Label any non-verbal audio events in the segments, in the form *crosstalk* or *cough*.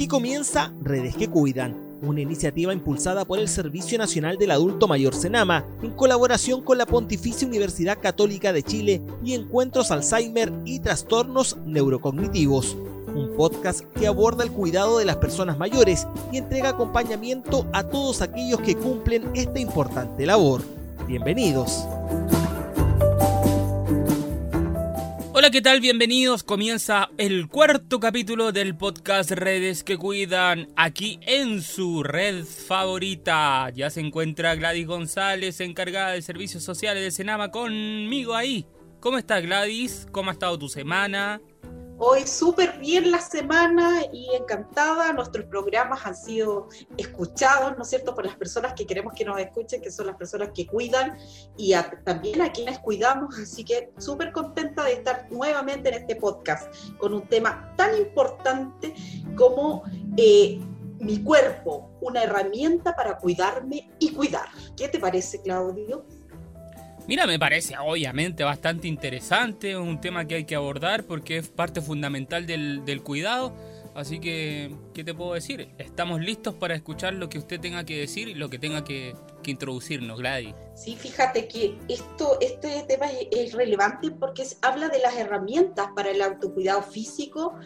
Aquí comienza Redes que Cuidan, una iniciativa impulsada por el Servicio Nacional del Adulto Mayor Senama, en colaboración con la Pontificia Universidad Católica de Chile y Encuentros Alzheimer y Trastornos Neurocognitivos. Un podcast que aborda el cuidado de las personas mayores y entrega acompañamiento a todos aquellos que cumplen esta importante labor. Bienvenidos. Hola, ¿qué tal? Bienvenidos. Comienza el cuarto capítulo del podcast Redes que Cuidan aquí en su red favorita. Ya se encuentra Gladys González, encargada de servicios sociales de Senama, conmigo ahí. ¿Cómo estás Gladys? ¿Cómo ha estado tu semana? Hoy súper bien la semana y encantada. Nuestros programas han sido escuchados, ¿no es cierto?, por las personas que queremos que nos escuchen, que son las personas que cuidan y también a quienes cuidamos. Así que súper contenta de estar nuevamente en este podcast con un tema tan importante como eh, mi cuerpo, una herramienta para cuidarme y cuidar. ¿Qué te parece, Claudio? Mira, me parece obviamente bastante interesante, un tema que hay que abordar porque es parte fundamental del, cuidado. Así que, ¿qué te puedo decir? Estamos listos para escuchar lo que usted tenga que decir y lo que tenga que, introducirnos, Gladys. Sí, fíjate que esto, este tema es, relevante porque habla de las herramientas para el autocuidado físico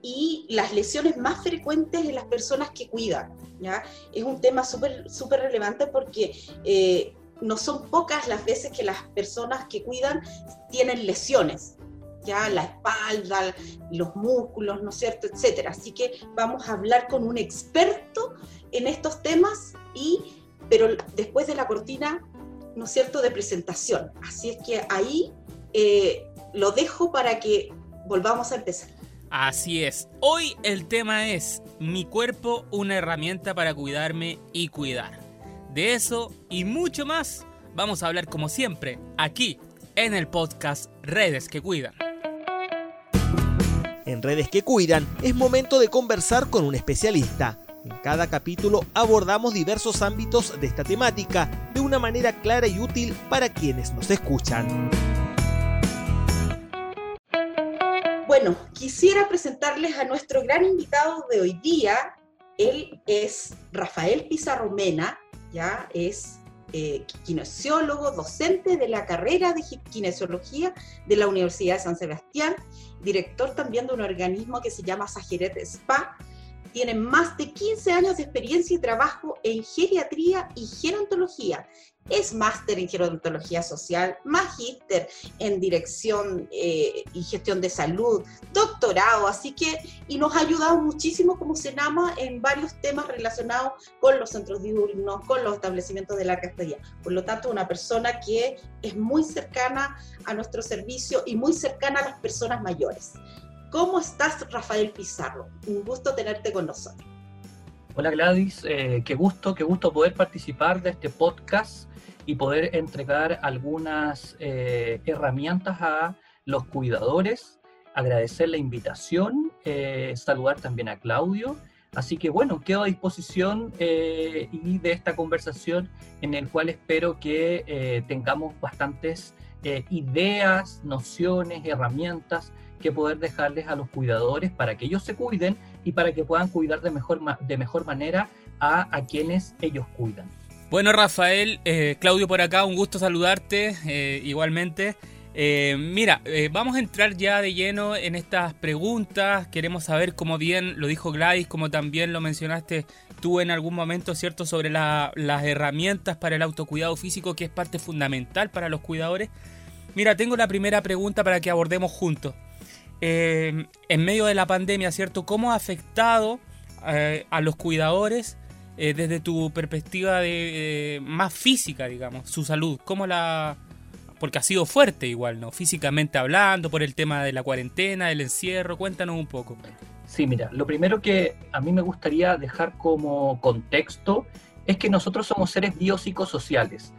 y las lesiones más frecuentes en las personas que cuidan. ¿ya? Es un tema súper relevante porque eh, no son pocas las veces que las personas que cuidan tienen lesiones, ya la espalda, los músculos, ¿no es cierto?, etcétera. Así que vamos a hablar con un experto en estos temas y pero después de la cortina, ¿no es cierto?, de presentación. Así es que ahí eh, lo dejo para que volvamos a empezar. Así es. Hoy el tema es mi cuerpo, una herramienta para cuidarme y cuidar. De eso y mucho más vamos a hablar como siempre aquí en el podcast Redes que Cuidan. En Redes que Cuidan es momento de conversar con un especialista. En cada capítulo abordamos diversos ámbitos de esta temática de una manera clara y útil para quienes nos escuchan. Bueno, quisiera presentarles a nuestro gran invitado de hoy día. Él es Rafael Pizarromena, ya es eh, kinesiólogo, docente de la carrera de kinesiología de la Universidad de San Sebastián, director también de un organismo que se llama Sajeret Spa, tiene más de 15 años de experiencia y trabajo en geriatría y gerontología. Es máster en gerontología social, magíster en dirección eh, y gestión de salud, doctorado, así que, y nos ha ayudado muchísimo como Senama en varios temas relacionados con los centros diurnos, con los establecimientos de la castellana. Por lo tanto, una persona que es muy cercana a nuestro servicio y muy cercana a las personas mayores. ¿Cómo estás, Rafael Pizarro? Un gusto tenerte con nosotros. Hola Gladys, eh, qué gusto, qué gusto poder participar de este podcast y poder entregar algunas eh, herramientas a los cuidadores, agradecer la invitación, eh, saludar también a Claudio. Así que bueno, quedo a disposición y de esta conversación en el cual espero que tengamos bastantes ideas, nociones, herramientas que poder dejarles a los cuidadores para que ellos se cuiden y para que puedan cuidar de mejor, de mejor manera a, a quienes ellos cuidan. Bueno, Rafael, eh, Claudio por acá, un gusto saludarte eh, igualmente. Eh, mira, vamos a entrar ya de lleno en estas preguntas. Queremos saber, como bien lo dijo Gladys, como también lo mencionaste tú en algún momento, ¿cierto?, sobre las herramientas para el autocuidado físico, que es parte fundamental para los cuidadores. Mira, tengo la primera pregunta para que abordemos juntos. Eh, en medio de la pandemia, ¿cierto? ¿Cómo ha afectado eh, a los cuidadores eh, desde tu perspectiva de, más física, digamos, su salud? ¿Cómo la...? Porque ha sido fuerte igual, ¿no? Físicamente hablando, por el tema de la cuarentena, del encierro. Cuéntanos un poco. Sí, mira, lo primero que a mí me gustaría dejar como contexto es que nosotros somos seres biopsicosociales.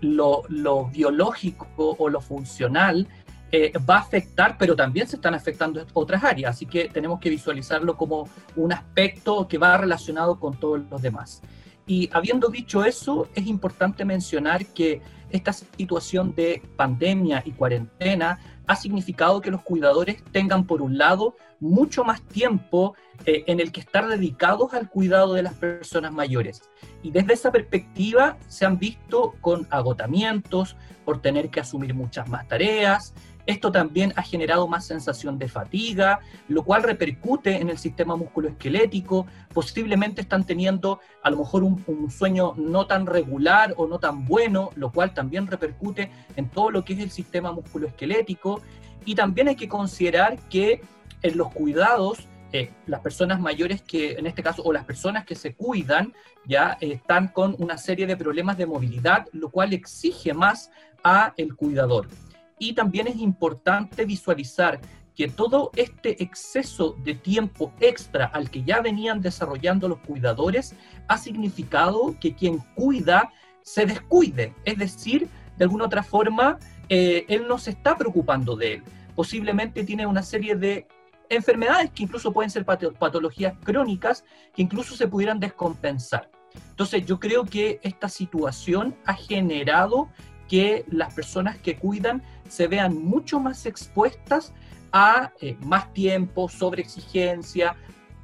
lo, biológico o lo funcional eh, va a afectar, pero también se están afectando otras áreas, así que tenemos que visualizarlo como un aspecto que va relacionado con todos los demás. Y habiendo dicho eso, es importante mencionar que esta situación de pandemia y cuarentena ha significado que los cuidadores tengan, por un lado, mucho más tiempo eh, en el que estar dedicados al cuidado de las personas mayores. Y desde esa perspectiva se han visto con agotamientos por tener que asumir muchas más tareas, esto también ha generado más sensación de fatiga, lo cual repercute en el sistema musculoesquelético. Posiblemente están teniendo a lo mejor un, sueño no tan regular o no tan bueno, lo cual también repercute en todo lo que es el sistema musculoesquelético. Y también hay que considerar que en los cuidados eh, las personas mayores que, en este caso, o las personas que se cuidan, ya están con una serie de problemas de movilidad, lo cual exige más a el cuidador. Y también es importante visualizar que todo este exceso de tiempo extra al que ya venían desarrollando los cuidadores ha significado que quien cuida se descuide, es decir, de alguna otra forma, eh, él no se está preocupando de él. Posiblemente tiene una serie de enfermedades que incluso pueden ser patologías crónicas que incluso se pudieran descompensar. Entonces yo creo que esta situación ha generado que las personas que cuidan se vean mucho más expuestas a eh, más tiempo, sobreexigencia,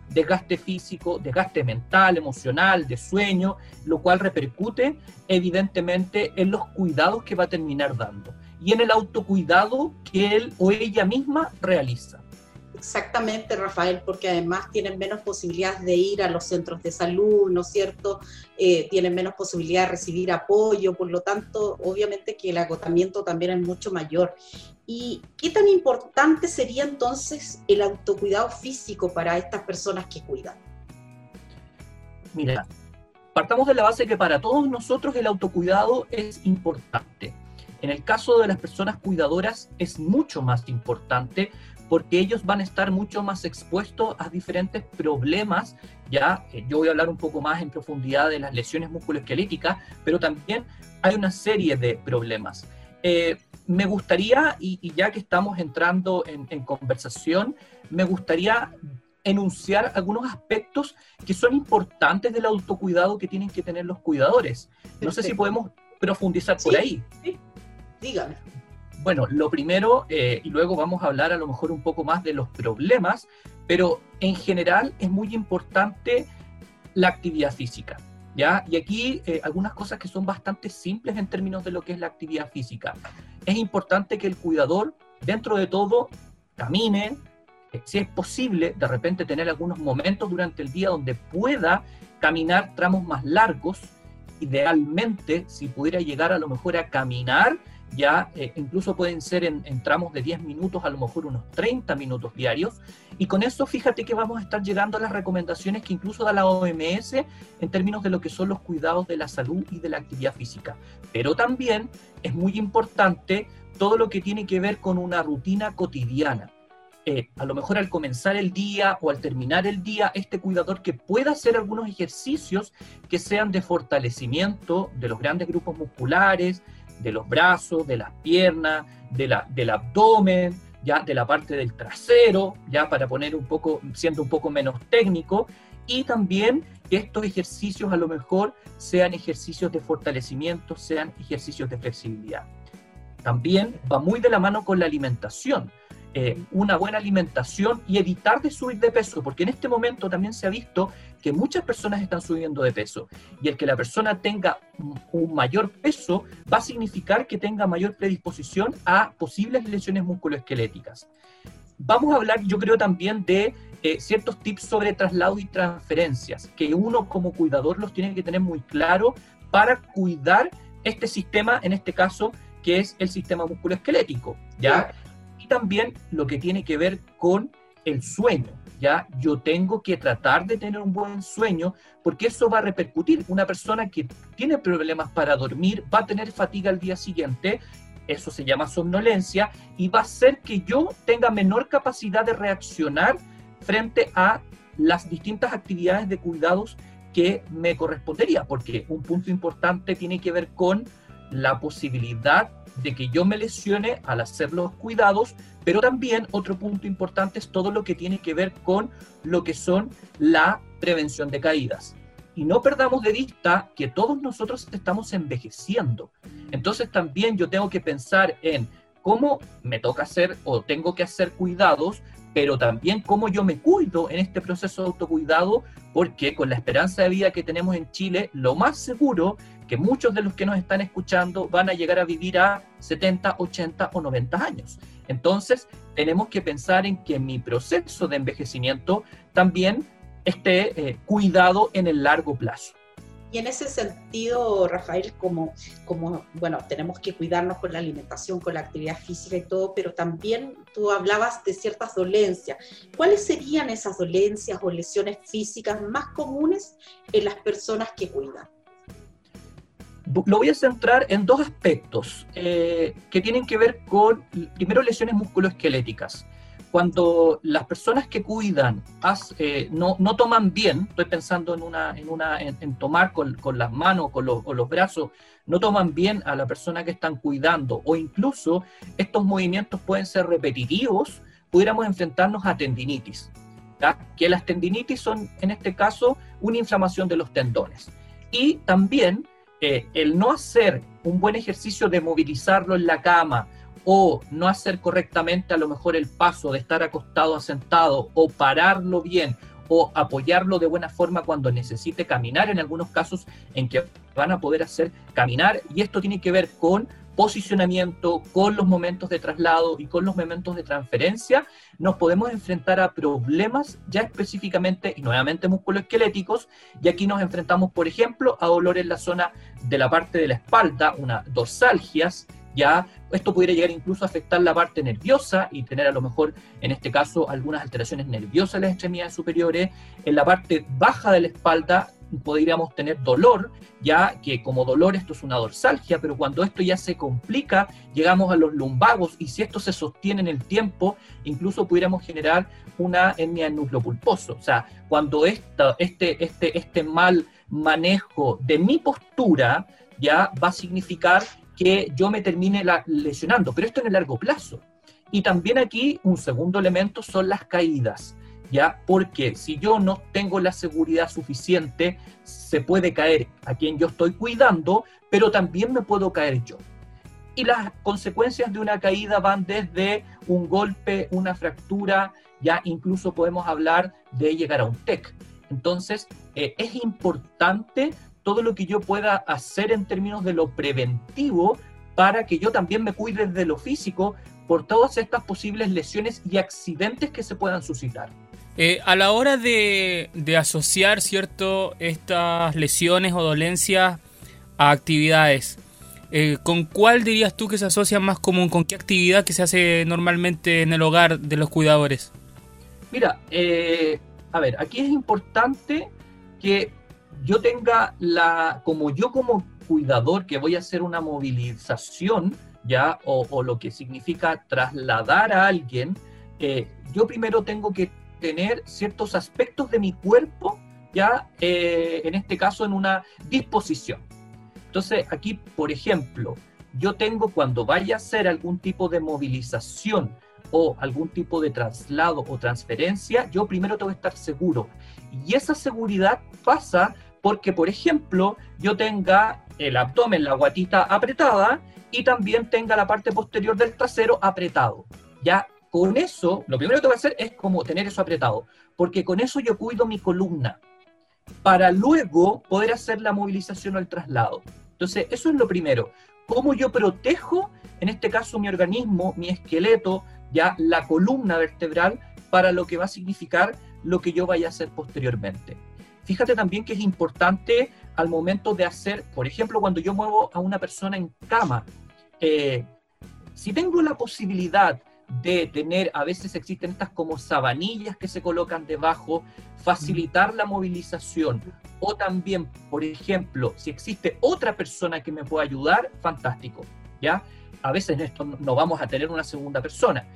desgaste físico, desgaste mental, emocional, de sueño, lo cual repercute evidentemente en los cuidados que va a terminar dando y en el autocuidado que él o ella misma realiza. Exactamente, Rafael, porque además tienen menos posibilidades de ir a los centros de salud, ¿no es cierto? Eh, tienen menos posibilidad de recibir apoyo, por lo tanto, obviamente que el agotamiento también es mucho mayor. ¿Y qué tan importante sería entonces el autocuidado físico para estas personas que cuidan? Mira, partamos de la base que para todos nosotros el autocuidado es importante. En el caso de las personas cuidadoras es mucho más importante porque ellos van a estar mucho más expuestos a diferentes problemas. Ya, eh, yo voy a hablar un poco más en profundidad de las lesiones musculoesqueléticas, pero también hay una serie de problemas. Eh, me gustaría, y, ya que estamos entrando en, conversación, me gustaría enunciar algunos aspectos que son importantes del autocuidado que tienen que tener los cuidadores. No sé si podemos profundizar por ahí. Sí, dígame. Bueno, lo primero, eh, y luego vamos a hablar a lo mejor un poco más de los problemas, pero en general es muy importante la actividad física. ¿ya? Y aquí eh, algunas cosas que son bastante simples en términos de lo que es la actividad física. Es importante que el cuidador, dentro de todo, camine, eh, si es posible, de repente tener algunos momentos durante el día donde pueda caminar tramos más largos. Idealmente, si pudiera llegar a lo mejor a caminar ya eh, incluso pueden ser en, tramos de 10 minutos, a lo mejor unos 30 minutos diarios. Y con eso fíjate que vamos a estar llegando a las recomendaciones que incluso da la OMS en términos de lo que son los cuidados de la salud y de la actividad física. Pero también es muy importante todo lo que tiene que ver con una rutina cotidiana. Eh, a lo mejor al comenzar el día o al terminar el día, este cuidador que pueda hacer algunos ejercicios que sean de fortalecimiento de los grandes grupos musculares, de los brazos, de las piernas, de la, del abdomen, ya de la parte del trasero, ya para poner un poco, siendo un poco menos técnico, y también que estos ejercicios a lo mejor sean ejercicios de fortalecimiento, sean ejercicios de flexibilidad. También va muy de la mano con la alimentación. Eh, una buena alimentación y evitar de subir de peso, porque en este momento también se ha visto que muchas personas están subiendo de peso y el que la persona tenga un mayor peso va a significar que tenga mayor predisposición a posibles lesiones musculoesqueléticas. Vamos a hablar, yo creo, también de eh, ciertos tips sobre traslado y transferencias, que uno como cuidador los tiene que tener muy claro para cuidar este sistema, en este caso, que es el sistema musculoesquelético, ¿ya? Y también lo que tiene que ver con el sueño. ¿ya? Yo tengo que tratar de tener un buen sueño porque eso va a repercutir. Una persona que tiene problemas para dormir va a tener fatiga al día siguiente, eso se llama somnolencia, y va a hacer que yo tenga menor capacidad de reaccionar frente a las distintas actividades de cuidados que me correspondería, porque un punto importante tiene que ver con la posibilidad de que yo me lesione al hacer los cuidados, pero también otro punto importante es todo lo que tiene que ver con lo que son la prevención de caídas. Y no perdamos de vista que todos nosotros estamos envejeciendo. Entonces también yo tengo que pensar en cómo me toca hacer o tengo que hacer cuidados, pero también cómo yo me cuido en este proceso de autocuidado, porque con la esperanza de vida que tenemos en Chile, lo más seguro que muchos de los que nos están escuchando van a llegar a vivir a 70, 80 o 90 años. Entonces, tenemos que pensar en que mi proceso de envejecimiento también esté eh, cuidado en el largo plazo. Y en ese sentido, Rafael, como, como, bueno, tenemos que cuidarnos con la alimentación, con la actividad física y todo, pero también tú hablabas de ciertas dolencias. ¿Cuáles serían esas dolencias o lesiones físicas más comunes en las personas que cuidan? Lo voy a centrar en dos aspectos eh, que tienen que ver con, primero, lesiones musculoesqueléticas cuando las personas que cuidan eh, no, no, toman bien, estoy pensando en, una, en, una, en, tomar con, con, las manos con los, los, brazos, no toman bien a la persona que están cuidando o incluso estos movimientos pueden ser repetitivos, pudiéramos enfrentarnos a tendinitis. Que las tendinitis son, en este caso, una inflamación de los tendones. Y también eh, el no hacer un buen ejercicio de movilizarlo en la cama o no hacer correctamente a lo mejor el paso de estar acostado a sentado o pararlo bien o apoyarlo de buena forma cuando necesite caminar, en algunos casos en que van a poder hacer caminar. Y esto tiene que ver con posicionamiento, con los momentos de traslado y con los momentos de transferencia, nos podemos enfrentar a problemas ya específicamente y nuevamente musculoesqueléticos. Y aquí nos enfrentamos, por ejemplo, a dolor en la zona de la parte de la espalda, una dorsalgias, ya esto pudiera llegar incluso a afectar la parte nerviosa y tener a lo mejor, en este caso, algunas alteraciones nerviosas en las extremidades superiores. En la parte baja de la espalda podríamos tener dolor, ya que como dolor esto es una dorsalgia, pero cuando esto ya se complica, llegamos a los lumbagos y si esto se sostiene en el tiempo, incluso pudiéramos generar una hernia en núcleo pulposo. O sea, cuando esta, este, este, este mal manejo de mi postura ya va a significar que yo me termine lesionando, pero esto en el largo plazo. Y también aquí un segundo elemento son las caídas, ¿ya? Porque si yo no tengo la seguridad suficiente, se puede caer a quien yo estoy cuidando, pero también me puedo caer yo. Y las consecuencias de una caída van desde un golpe, una fractura, ya incluso podemos hablar de llegar a un TEC. Entonces, eh, es importante todo lo que yo pueda hacer en términos de lo preventivo para que yo también me cuide de lo físico por todas estas posibles lesiones y accidentes que se puedan suscitar. Eh, a la hora de, asociar, ¿cierto?, estas lesiones o dolencias a actividades, eh, ¿con cuál dirías tú que se asocia más común? ¿Con qué actividad que se hace normalmente en el hogar de los cuidadores? Mira, eh, a ver, aquí es importante que yo tenga la, como yo como cuidador que voy a hacer una movilización, ya, o, lo que significa trasladar a alguien, eh, yo primero tengo que tener ciertos aspectos de mi cuerpo, ya, eh, en este caso en una disposición. Entonces, aquí, por ejemplo, yo tengo cuando vaya a hacer algún tipo de movilización o algún tipo de traslado o transferencia, yo primero tengo que estar seguro. Y esa seguridad pasa porque, por ejemplo, yo tenga el abdomen, la guatita apretada y también tenga la parte posterior del trasero apretado. Ya con eso, lo primero que voy a hacer es como tener eso apretado, porque con eso yo cuido mi columna para luego poder hacer la movilización o el traslado. Entonces, eso es lo primero. ¿Cómo yo protejo, en este caso, mi organismo, mi esqueleto, ya la columna vertebral, para lo que va a significar lo que yo vaya a hacer posteriormente? Fíjate también que es importante al momento de hacer, por ejemplo, cuando yo muevo a una persona en cama, eh, si tengo la posibilidad de tener, a veces existen estas como sabanillas que se colocan debajo, facilitar la movilización, o también, por ejemplo, si existe otra persona que me pueda ayudar, fantástico, ¿ya? A veces esto no vamos a tener una segunda persona,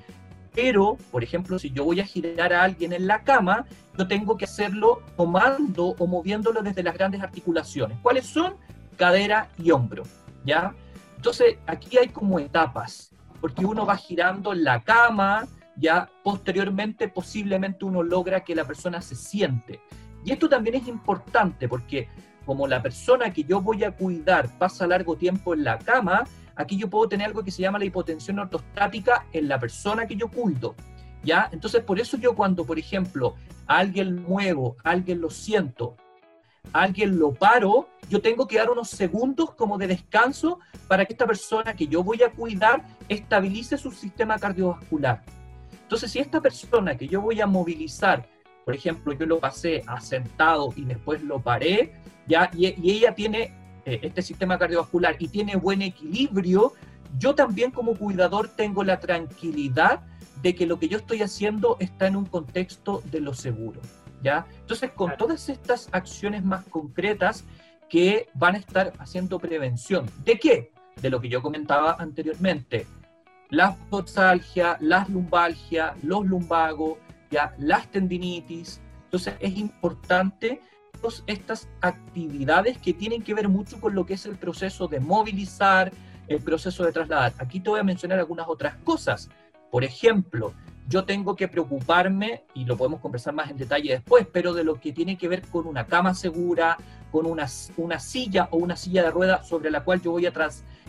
pero, por ejemplo, si yo voy a girar a alguien en la cama, yo tengo que hacerlo tomando o moviéndolo desde las grandes articulaciones. ¿Cuáles son? Cadera y hombro, ¿ya? Entonces, aquí hay como etapas, porque uno va girando en la cama, ya posteriormente posiblemente uno logra que la persona se siente. Y esto también es importante porque como la persona que yo voy a cuidar pasa largo tiempo en la cama, aquí yo puedo tener algo que se llama la hipotensión ortostática en la persona que yo cuido. ¿Ya? Entonces, por eso yo cuando, por ejemplo, alguien muevo, alguien lo siento, alguien lo paro, yo tengo que dar unos segundos como de descanso para que esta persona que yo voy a cuidar estabilice su sistema cardiovascular. Entonces, si esta persona que yo voy a movilizar, por ejemplo, yo lo pasé asentado y después lo paré, ¿ya? Y, ella tiene eh, este sistema cardiovascular y tiene buen equilibrio, yo también como cuidador tengo la tranquilidad de que lo que yo estoy haciendo está en un contexto de lo seguro. ¿ya? Entonces, con todas estas acciones más concretas que van a estar haciendo prevención. ¿De qué? De lo que yo comentaba anteriormente. Las doxalgia, las lumbalgia, los lumbagos, ya, las tendinitis. Entonces, es importante estas actividades que tienen que ver mucho con lo que es el proceso de movilizar, el proceso de trasladar. Aquí te voy a mencionar algunas otras cosas. Por ejemplo, yo tengo que preocuparme, y lo podemos conversar más en detalle después, pero de lo que tiene que ver con una cama segura, con una, una silla o una silla de rueda sobre la cual yo voy a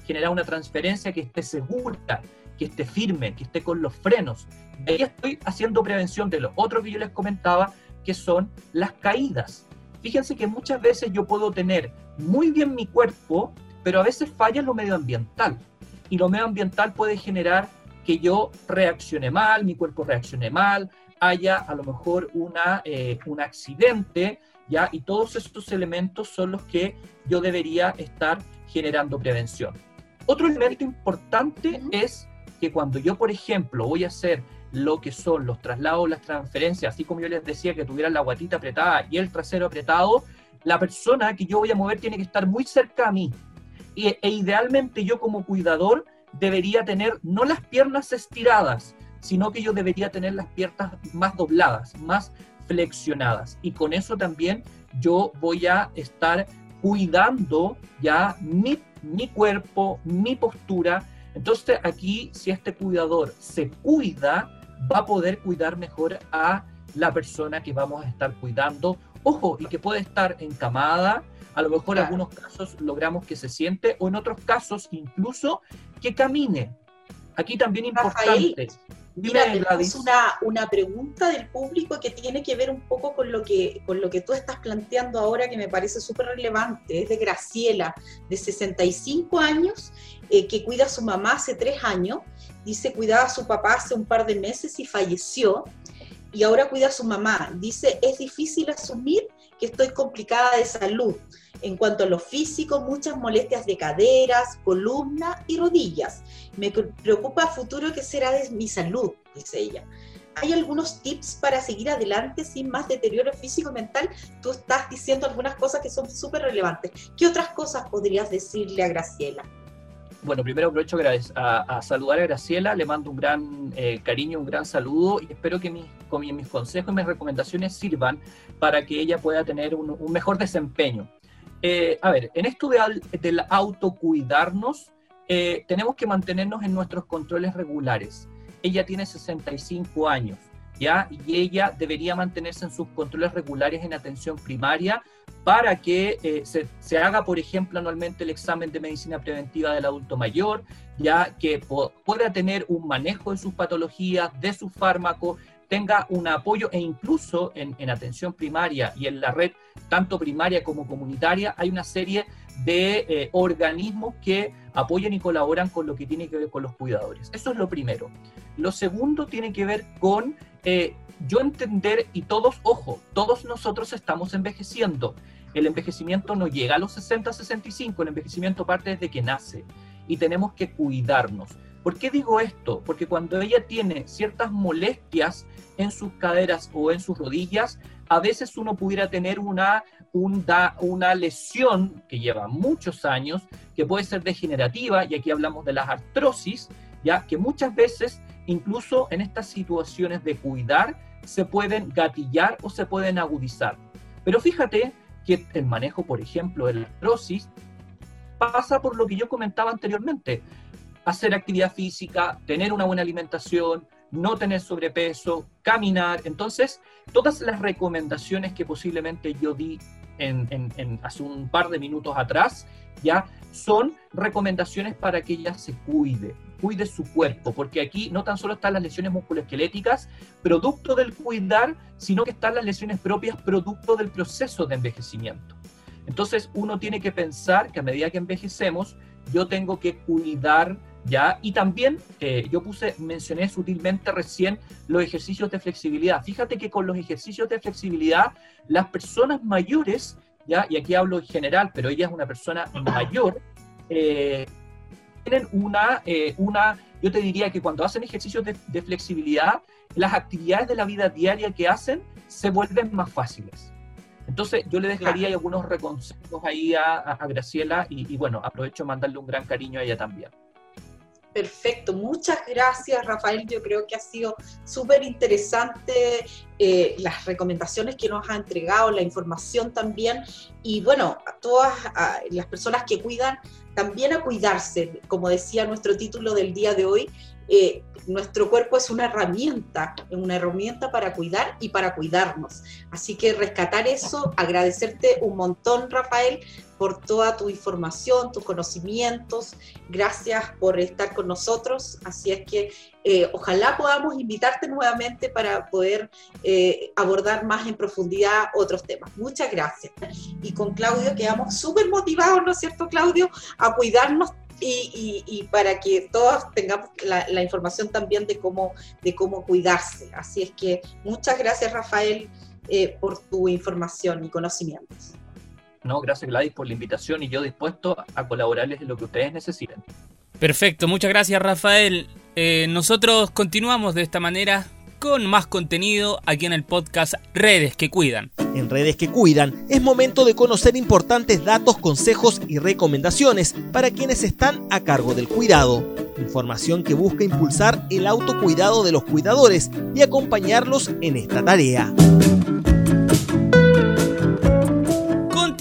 generar una transferencia que esté segura, que esté firme, que esté con los frenos. Y ahí estoy haciendo prevención de lo otro que yo les comentaba, que son las caídas. Fíjense que muchas veces yo puedo tener muy bien mi cuerpo, pero a veces falla lo medioambiental. Y lo medioambiental puede generar que yo reaccione mal, mi cuerpo reaccione mal, haya a lo mejor una, eh, un accidente, ¿ya? Y todos estos elementos son los que yo debería estar generando prevención. Otro elemento importante es que cuando yo, por ejemplo, voy a hacer lo que son los traslados, las transferencias, así como yo les decía que tuvieran la guatita apretada y el trasero apretado, la persona que yo voy a mover tiene que estar muy cerca a mí. e idealmente yo como cuidador debería tener no las piernas estiradas, sino que yo debería tener las piernas más dobladas, más flexionadas. Y con eso también yo voy a estar cuidando ya mi, mi cuerpo, mi postura. Entonces aquí, si este cuidador se cuida, va a poder cuidar mejor a la persona que vamos a estar cuidando. Ojo, y que puede estar encamada, a lo mejor en algunos casos logramos que se siente o en otros casos incluso que camine. Aquí también importante. Mira, tenemos una, una pregunta del público que tiene que ver un poco con lo que, con lo que tú estás planteando ahora, que me parece súper relevante. Es de Graciela, de 65 años, eh, que cuida a su mamá hace tres años. Dice, cuidaba a su papá hace un par de meses y falleció. Y ahora cuida a su mamá. Dice, es difícil asumir que estoy complicada de salud. En cuanto a lo físico, muchas molestias de caderas, columna y rodillas. Me preocupa a futuro qué será de mi salud, dice ella. ¿Hay algunos tips para seguir adelante sin más deterioro físico mental? Tú estás diciendo algunas cosas que son súper relevantes. ¿Qué otras cosas podrías decirle a Graciela? Bueno, primero aprovecho a, saludar a Graciela, le mando un gran eh, cariño, un gran saludo y espero que mis, consejos y mis recomendaciones sirvan para que ella pueda tener un, mejor desempeño. Eh, a ver, en esto de, del autocuidarnos, eh, tenemos que mantenernos en nuestros controles regulares. Ella tiene 65 años, ¿ya? Y ella debería mantenerse en sus controles regulares en atención primaria para que eh, se, haga, por ejemplo, anualmente el examen de medicina preventiva del adulto mayor, ya que pueda tener un manejo de sus patologías, de su fármaco, tenga un apoyo e incluso en, atención primaria y en la red, tanto primaria como comunitaria, hay una serie de eh, organismos que apoyan y colaboran con lo que tiene que ver con los cuidadores. Eso es lo primero. Lo segundo tiene que ver con eh, yo entender, y todos, ojo, todos nosotros estamos envejeciendo. El envejecimiento no llega a los 60, 65, el envejecimiento parte desde que nace y tenemos que cuidarnos. ¿Por qué digo esto? Porque cuando ella tiene ciertas molestias en sus caderas o en sus rodillas, a veces uno pudiera tener una, una, una lesión que lleva muchos años, que puede ser degenerativa, y aquí hablamos de las artrosis, ya que muchas veces, incluso en estas situaciones de cuidar, se pueden gatillar o se pueden agudizar. Pero fíjate que el manejo, por ejemplo, de la artrosis pasa por lo que yo comentaba anteriormente. Hacer actividad física, tener una buena alimentación, no tener sobrepeso, caminar. Entonces, todas las recomendaciones que posiblemente yo di en, hace un par de minutos atrás, ya son recomendaciones para que ella se cuide, cuide su cuerpo, porque aquí no tan solo están las lesiones musculoesqueléticas, producto del cuidar, sino que están las lesiones propias, producto del proceso de envejecimiento. Entonces uno tiene que pensar que a medida que envejecemos, yo tengo que cuidar ¿ya? Y también eh, yo puse, mencioné sutilmente recién los ejercicios de flexibilidad. Fíjate que con los ejercicios de flexibilidad, las personas mayores, ¿ya? Y aquí hablo en general, pero ella es una persona mayor, eh, tienen una, eh, una, yo te diría que cuando hacen ejercicios de, flexibilidad, las actividades de la vida diaria que hacen se vuelven más fáciles. Entonces, yo le dejaría algunos reconsejos ahí a, Graciela y, y, bueno, aprovecho mandarle un gran cariño a ella también. Perfecto, muchas gracias Rafael, yo creo que ha sido súper interesante eh, las recomendaciones que nos ha entregado, la información también, y bueno, a todas las personas que cuidan, también a cuidarse, como decía nuestro título del día de hoy, eh, nuestro cuerpo es una herramienta, una herramienta para cuidar y para cuidarnos. Así que rescatar eso, agradecerte un montón, Rafael, por toda tu información, tus conocimientos. Gracias por estar con nosotros. Así es que eh, ojalá podamos invitarte nuevamente para poder eh, abordar más en profundidad otros temas. Muchas gracias. Y con Claudio quedamos súper motivados, ¿no es cierto, Claudio? A cuidarnos y, para que todos tengamos la, información también de cómo, de cómo cuidarse. Así es que muchas gracias, Rafael, eh, por tu información y conocimientos. No, gracias Gladys por la invitación y yo dispuesto a colaborarles en lo que ustedes necesiten. Perfecto, muchas gracias Rafael. Eh, nosotros continuamos de esta manera con más contenido aquí en el podcast Redes que Cuidan. En Redes que Cuidan es momento de conocer importantes datos, consejos y recomendaciones para quienes están a cargo del cuidado. Información que busca impulsar el autocuidado de los cuidadores y acompañarlos en esta tarea.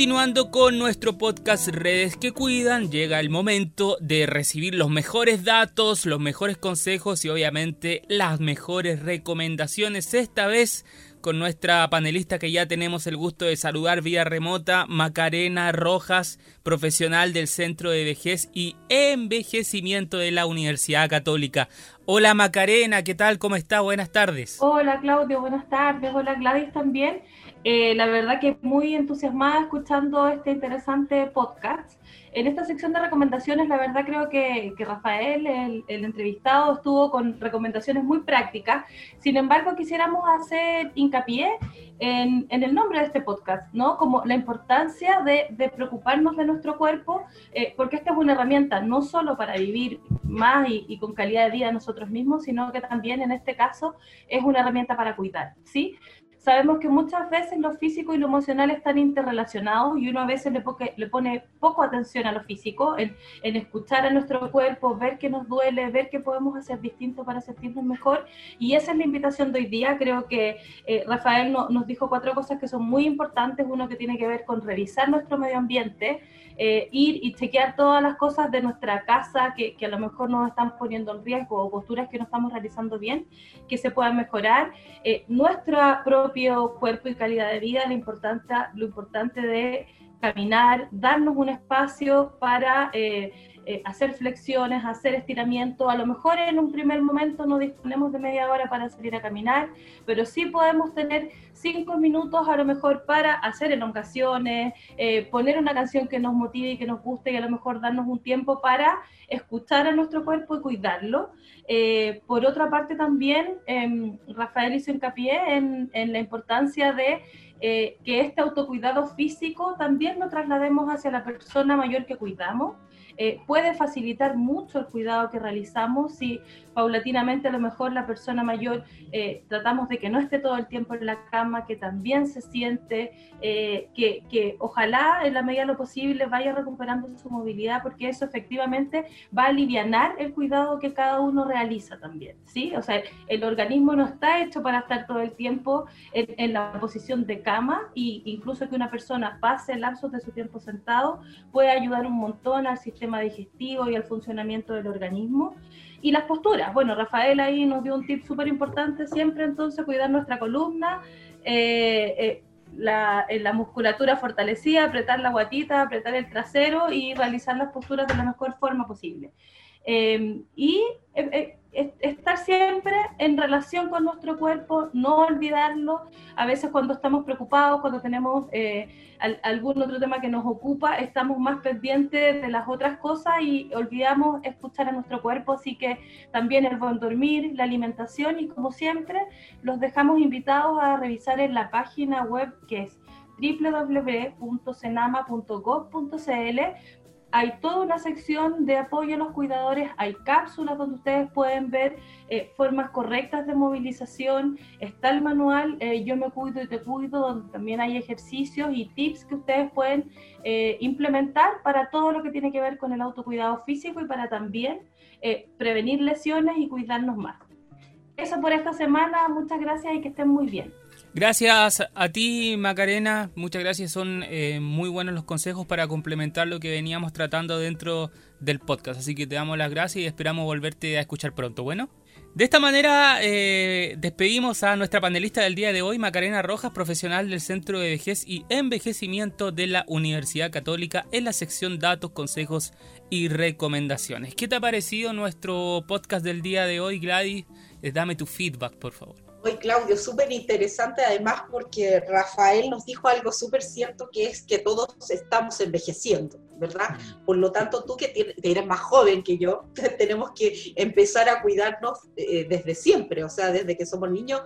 Continuando con nuestro podcast Redes que Cuidan, llega el momento de recibir los mejores datos, los mejores consejos y obviamente las mejores recomendaciones. Esta vez con nuestra panelista que ya tenemos el gusto de saludar vía remota, Macarena Rojas, profesional del Centro de Vejez y Envejecimiento de la Universidad Católica. Hola Macarena, ¿qué tal? ¿Cómo está? Buenas tardes. Hola Claudio, buenas tardes. Hola Gladys también. Eh, la verdad que muy entusiasmada escuchando este interesante podcast. En esta sección de recomendaciones, la verdad creo que, Rafael, el, entrevistado, estuvo con recomendaciones muy prácticas. Sin embargo, quisiéramos hacer hincapié en, el nombre de este podcast, ¿no? Como la importancia de, preocuparnos de nuestro cuerpo, eh, porque esta es una herramienta no solo para vivir más y, con calidad de vida nosotros mismos, sino que también en este caso es una herramienta para cuidar, ¿sí? Sabemos que muchas veces lo físico y lo emocional están interrelacionados y uno a veces le, le pone poco atención a lo físico, en, escuchar a nuestro cuerpo, ver qué nos duele, ver qué podemos hacer distinto para sentirnos mejor. Y esa es la invitación de hoy día. Creo que eh, Rafael nos dijo cuatro cosas que son muy importantes. Uno que tiene que ver con revisar nuestro medio ambiente, eh, ir y chequear todas las cosas de nuestra casa que, que, a lo mejor nos están poniendo en riesgo o posturas que no estamos realizando bien, que se puedan mejorar. Eh, nuestro cuerpo y calidad de vida, lo importante de caminar, darnos un espacio para eh, eh, hacer flexiones, hacer estiramiento. A lo mejor en un primer momento no disponemos de media hora para salir a caminar, pero sí podemos tener cinco minutos a lo mejor para hacer elongaciones, eh, poner una canción que nos motive y que nos guste y a lo mejor darnos un tiempo para escuchar a nuestro cuerpo y cuidarlo. Eh, por otra parte también, em, Rafael hizo hincapié en, en la importancia de que este autocuidado físico también lo traslademos hacia la persona mayor que cuidamos. Eh, puede facilitar mucho el cuidado que realizamos si paulatinamente a lo mejor la persona mayor eh, tratamos de que no esté todo el tiempo en la cama, que también se siente, eh, que, que, ojalá en la medida de lo posible vaya recuperando su movilidad, porque eso efectivamente va a aliviar el cuidado que cada uno realiza también, ¿sí? O sea, el organismo no está hecho para estar todo el tiempo en, en la posición de cama, e incluso que una persona pase lapsos de su tiempo sentado puede ayudar un montón al sistema sistema digestivo y al funcionamiento del organismo. Y las posturas. Bueno, Rafael ahí nos dio un tip súper importante siempre, entonces, cuidar nuestra columna. Eh, eh, la, la, musculatura fortalecida, apretar la guatita, apretar el trasero y realizar las posturas de la mejor forma posible. Em, y eh, eh, estar siempre en relación con nuestro cuerpo, no olvidarlo. A veces cuando estamos preocupados, cuando tenemos eh, algún otro tema que nos ocupa, estamos más pendientes de las otras cosas y olvidamos escuchar a nuestro cuerpo. Así que también el buen dormir, la alimentación y como siempre, los dejamos invitados a revisar en la página web que es www.senama.gov.cl hay toda una sección de apoyo a los cuidadores, hay cápsulas donde ustedes pueden ver eh, formas correctas de movilización, está el manual eh, Yo me cuido y te cuido, donde también hay ejercicios y tips que ustedes pueden eh, implementar para todo lo que tiene que ver con el autocuidado físico y para también prevenir lesiones y cuidarnos más. Eso por esta semana, muchas gracias y que estén muy bien. Gracias a ti, Macarena. Muchas gracias. Son eh, muy buenos los consejos para complementar lo que veníamos tratando dentro del podcast. Así que te damos las gracias y esperamos volverte a escuchar pronto. Bueno, de esta manera eh, despedimos a nuestra panelista del día de hoy, Macarena Rojas, profesional del Centro de Vejez y Envejecimiento de la Universidad Católica en la sección Datos, Consejos y Recomendaciones. ¿Qué te ha parecido nuestro podcast del día de hoy, Gladys? Eh, dame tu feedback, por favor. Hoy, Claudio, súper interesante además porque Rafael nos dijo algo súper cierto que es que todos estamos envejeciendo, ¿verdad? Mm. Por lo tanto, tú que eres más joven que yo, *laughs* tenemos que empezar a cuidarnos eh, desde siempre, o sea, desde que somos niños,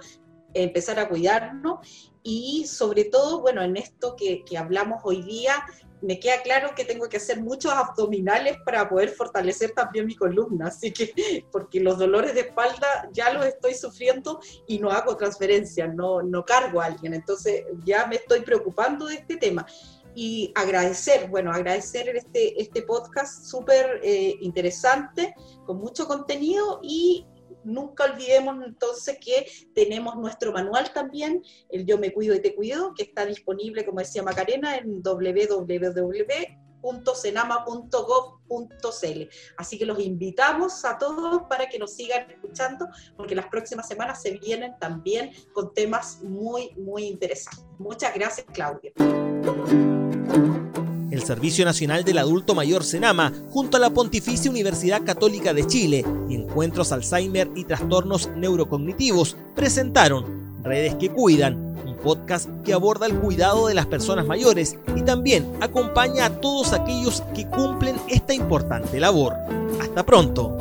empezar a cuidarnos y sobre todo, bueno, en esto que, que hablamos hoy día, me queda claro que tengo que hacer muchos abdominales para poder fortalecer también mi columna, así que, porque los dolores de espalda ya los estoy sufriendo y no hago transferencia, no, no cargo a alguien, entonces ya me estoy preocupando de este tema. Y agradecer, bueno, agradecer este, este podcast súper eh, interesante, con mucho contenido y nunca olvidemos entonces que tenemos nuestro manual también, el Yo me cuido y te cuido, que está disponible, como decía Macarena, en www.senama.gov.cl. Así que los invitamos a todos para que nos sigan escuchando, porque las próximas semanas se vienen también con temas muy, muy interesantes. Muchas gracias, Claudia el Servicio Nacional del Adulto Mayor Senama, junto a la Pontificia Universidad Católica de Chile y Encuentros Alzheimer y Trastornos Neurocognitivos, presentaron Redes que Cuidan, un podcast que aborda el cuidado de las personas mayores y también acompaña a todos aquellos que cumplen esta importante labor. Hasta pronto.